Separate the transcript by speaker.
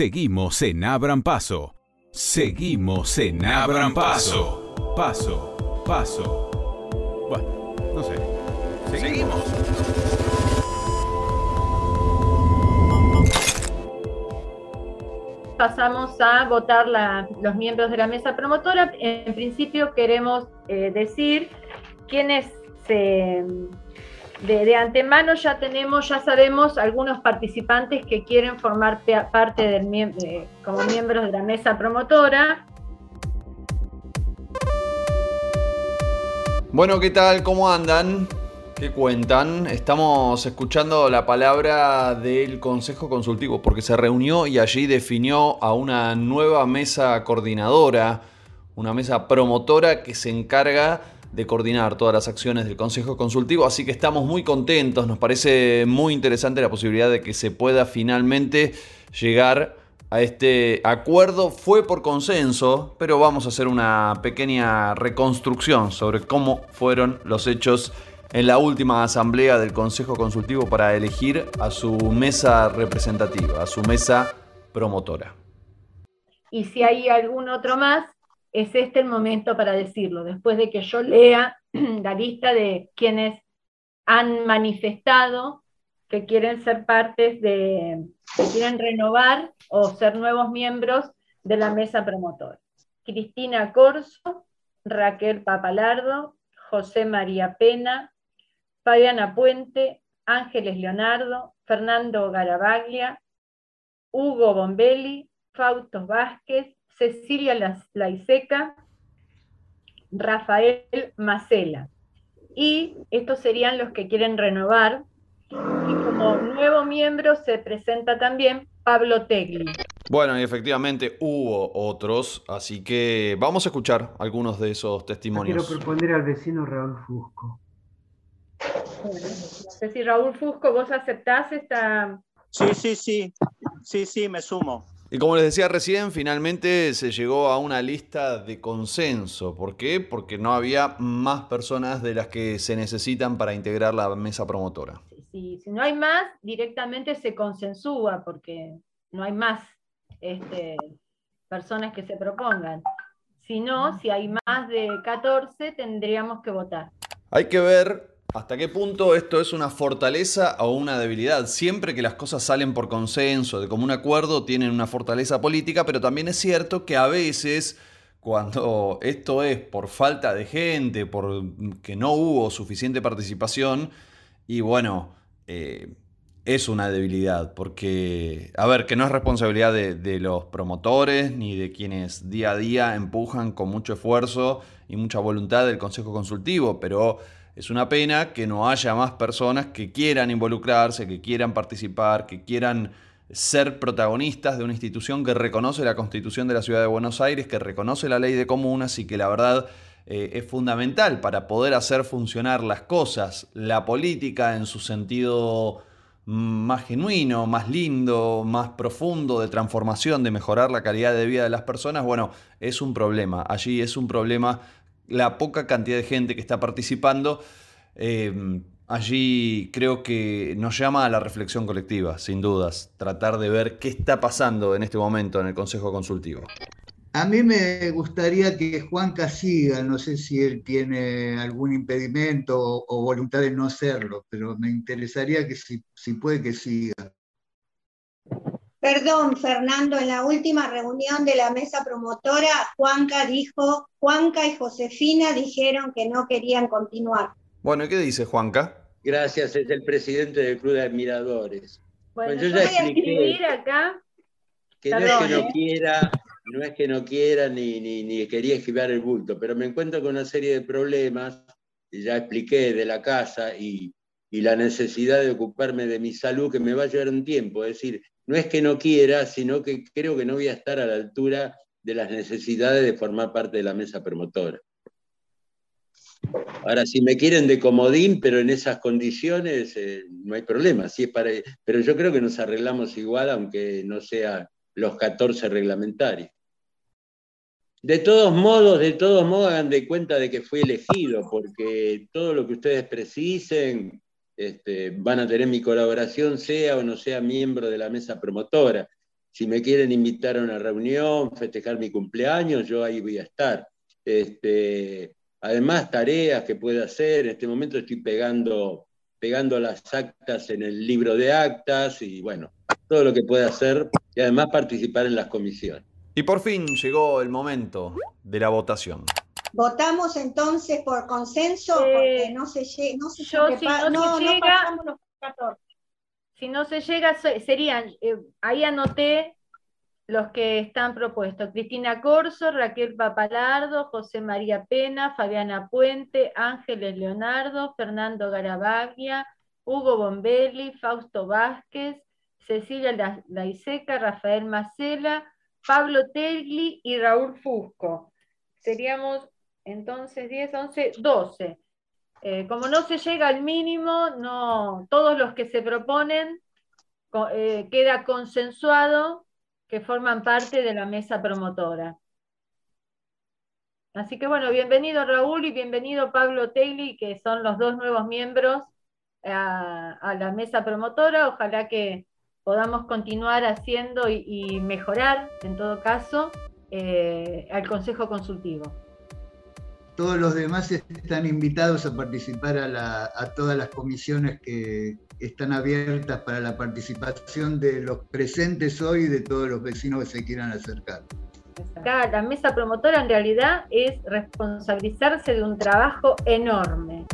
Speaker 1: Seguimos en Abran Paso. Seguimos en Abran Paso. Paso, paso. Bueno, no sé. Seguimos.
Speaker 2: Pasamos a votar los miembros de la mesa promotora. En principio queremos eh, decir quiénes se de, antemano ya tenemos, ya sabemos algunos participantes que quieren formar parte como miembros de la mesa promotora.
Speaker 3: Bueno, ¿qué tal? ¿Cómo andan? ¿Qué cuentan? Estamos escuchando la palabra del Consejo Consultivo porque se reunió y allí definió a una nueva mesa coordinadora, una mesa promotora que se encarga de coordinar todas las acciones del Consejo Consultivo, así que estamos muy contentos, nos parece muy interesante la posibilidad de que se pueda finalmente llegar a este acuerdo. Fue por consenso, pero vamos a hacer una pequeña reconstrucción sobre cómo fueron los hechos en la última asamblea del Consejo Consultivo para elegir a su mesa representativa, a su mesa promotora.
Speaker 2: Y si hay algún otro más, es este el momento para decirlo, después de que yo lea la lista de quienes han manifestado que quieren ser partes de, que quieren renovar o ser nuevos miembros de la mesa promotora. Cristina Corso, Raquel Papalardo, José María Pena, Fabiana Puente, Ángeles Leonardo, Fernando Garabaglia, Hugo Bombelli, Fausto Vázquez, Cecilia Laiseca, Rafael Macela. Y estos serían los que quieren renovar. Y como nuevo miembro se presenta también Pablo Tegli.
Speaker 3: Bueno, y efectivamente hubo otros, así que vamos a escuchar algunos de esos testimonios.
Speaker 4: quiero proponer al vecino Raúl Fusco.
Speaker 2: Bueno, no sé si Raúl Fusco, vos aceptás esta...
Speaker 5: Sí, sí, sí, sí, sí, me sumo.
Speaker 3: Y como les decía recién, finalmente se llegó a una lista de consenso. ¿Por qué? Porque no había más personas de las que se necesitan para integrar la mesa promotora.
Speaker 2: si no hay más, directamente se consensúa porque no hay más este, personas que se propongan. Si no, si hay más de 14, tendríamos que votar.
Speaker 3: Hay que ver ¿Hasta qué punto esto es una fortaleza o una debilidad? Siempre que las cosas salen por consenso, de común acuerdo, tienen una fortaleza política, pero también es cierto que a veces cuando esto es por falta de gente, por que no hubo suficiente participación, y bueno, eh, es una debilidad, porque, a ver, que no es responsabilidad de, de los promotores ni de quienes día a día empujan con mucho esfuerzo y mucha voluntad del Consejo Consultivo, pero es una pena que no haya más personas que quieran involucrarse, que quieran participar, que quieran ser protagonistas de una institución que reconoce la Constitución de la Ciudad de Buenos Aires, que reconoce la ley de comunas y que la verdad eh, es fundamental para poder hacer funcionar las cosas, la política en su sentido más genuino, más lindo, más profundo de transformación, de mejorar la calidad de vida de las personas, bueno, es un problema. Allí es un problema la poca cantidad de gente que está participando, eh, allí creo que nos llama a la reflexión colectiva, sin dudas, tratar de ver qué está pasando en este momento en el Consejo Consultivo.
Speaker 6: A mí me gustaría que Juan siga, no sé si él tiene algún impedimento o, voluntad de no hacerlo, pero me interesaría que si, si puede que siga.
Speaker 7: Perdón, Fernando, en la última reunión de la mesa promotora, Juanca dijo, Juanca y Josefina dijeron que no querían continuar.
Speaker 3: Bueno, ¿y qué dice Juanca?
Speaker 8: Gracias, es el presidente del Club de Admiradores.
Speaker 2: Bueno, yo, ya voy a escribir acá.
Speaker 8: Que no es que no ¿eh? quiera, no es que no quiera ni, ni, ni quería esquivar el bulto, pero me encuentro con una serie de problemas, y ya expliqué de la casa y, y la necesidad de ocuparme de mi salud que me va a llevar un tiempo. Es decir, no es que no quiera, sino que creo que no voy a estar a la altura de las necesidades de formar parte de la mesa promotora. Ahora, si me quieren de comodín, pero en esas condiciones, eh, no hay problema. Si es para, pero yo creo que nos arreglamos igual, aunque no sea los 14 reglamentarios. De todos modos, de todos modos, hagan de cuenta de que fui elegido, porque todo lo que ustedes precisen, este, van a tener mi colaboración, sea o no sea miembro de la mesa promotora. si me quieren invitar a una reunión, festejar mi cumpleaños, yo ahí voy a estar. Este, además, tareas que pueda hacer, en este momento estoy pegando, pegando las actas en el libro de actas y bueno, todo lo que pueda hacer y además participar en las comisiones.
Speaker 3: Y por fin llegó el momento de la votación.
Speaker 7: Votamos entonces por consenso,
Speaker 2: Eh,
Speaker 7: porque no se, lle- no se
Speaker 2: yo, si
Speaker 7: sobrepa-
Speaker 2: no se llega-
Speaker 7: los 14.
Speaker 2: Si no se llega, se- serían, eh, ahí anoté los que están propuestos. Cristina Corso, Raquel Papalardo, José María Pena, Fabiana Puente, Ángeles Leonardo, Fernando Garavaglia, Hugo Bombelli, Fausto Vázquez, Cecilia La- Laiseca, Rafael Macela, Pablo Tegli y Raúl Fusco. Seríamos entonces 10, 11, 12. Eh, como no se llega al mínimo, no, todos los que se proponen eh, queda consensuado que forman parte de la mesa promotora. Así que bueno, bienvenido Raúl y bienvenido Pablo Tegli, que son los dos nuevos miembros a, a la mesa promotora. Ojalá que podamos continuar haciendo y, y mejorar, en todo caso, eh, al Consejo Consultivo.
Speaker 6: Todos los demás están invitados a participar a, la- todas las comisiones que están abiertas para la participación de los presentes hoy y de todos los vecinos que se quieran acercar.
Speaker 2: Acá la mesa promotora en realidad es responsabilizarse de un trabajo enorme.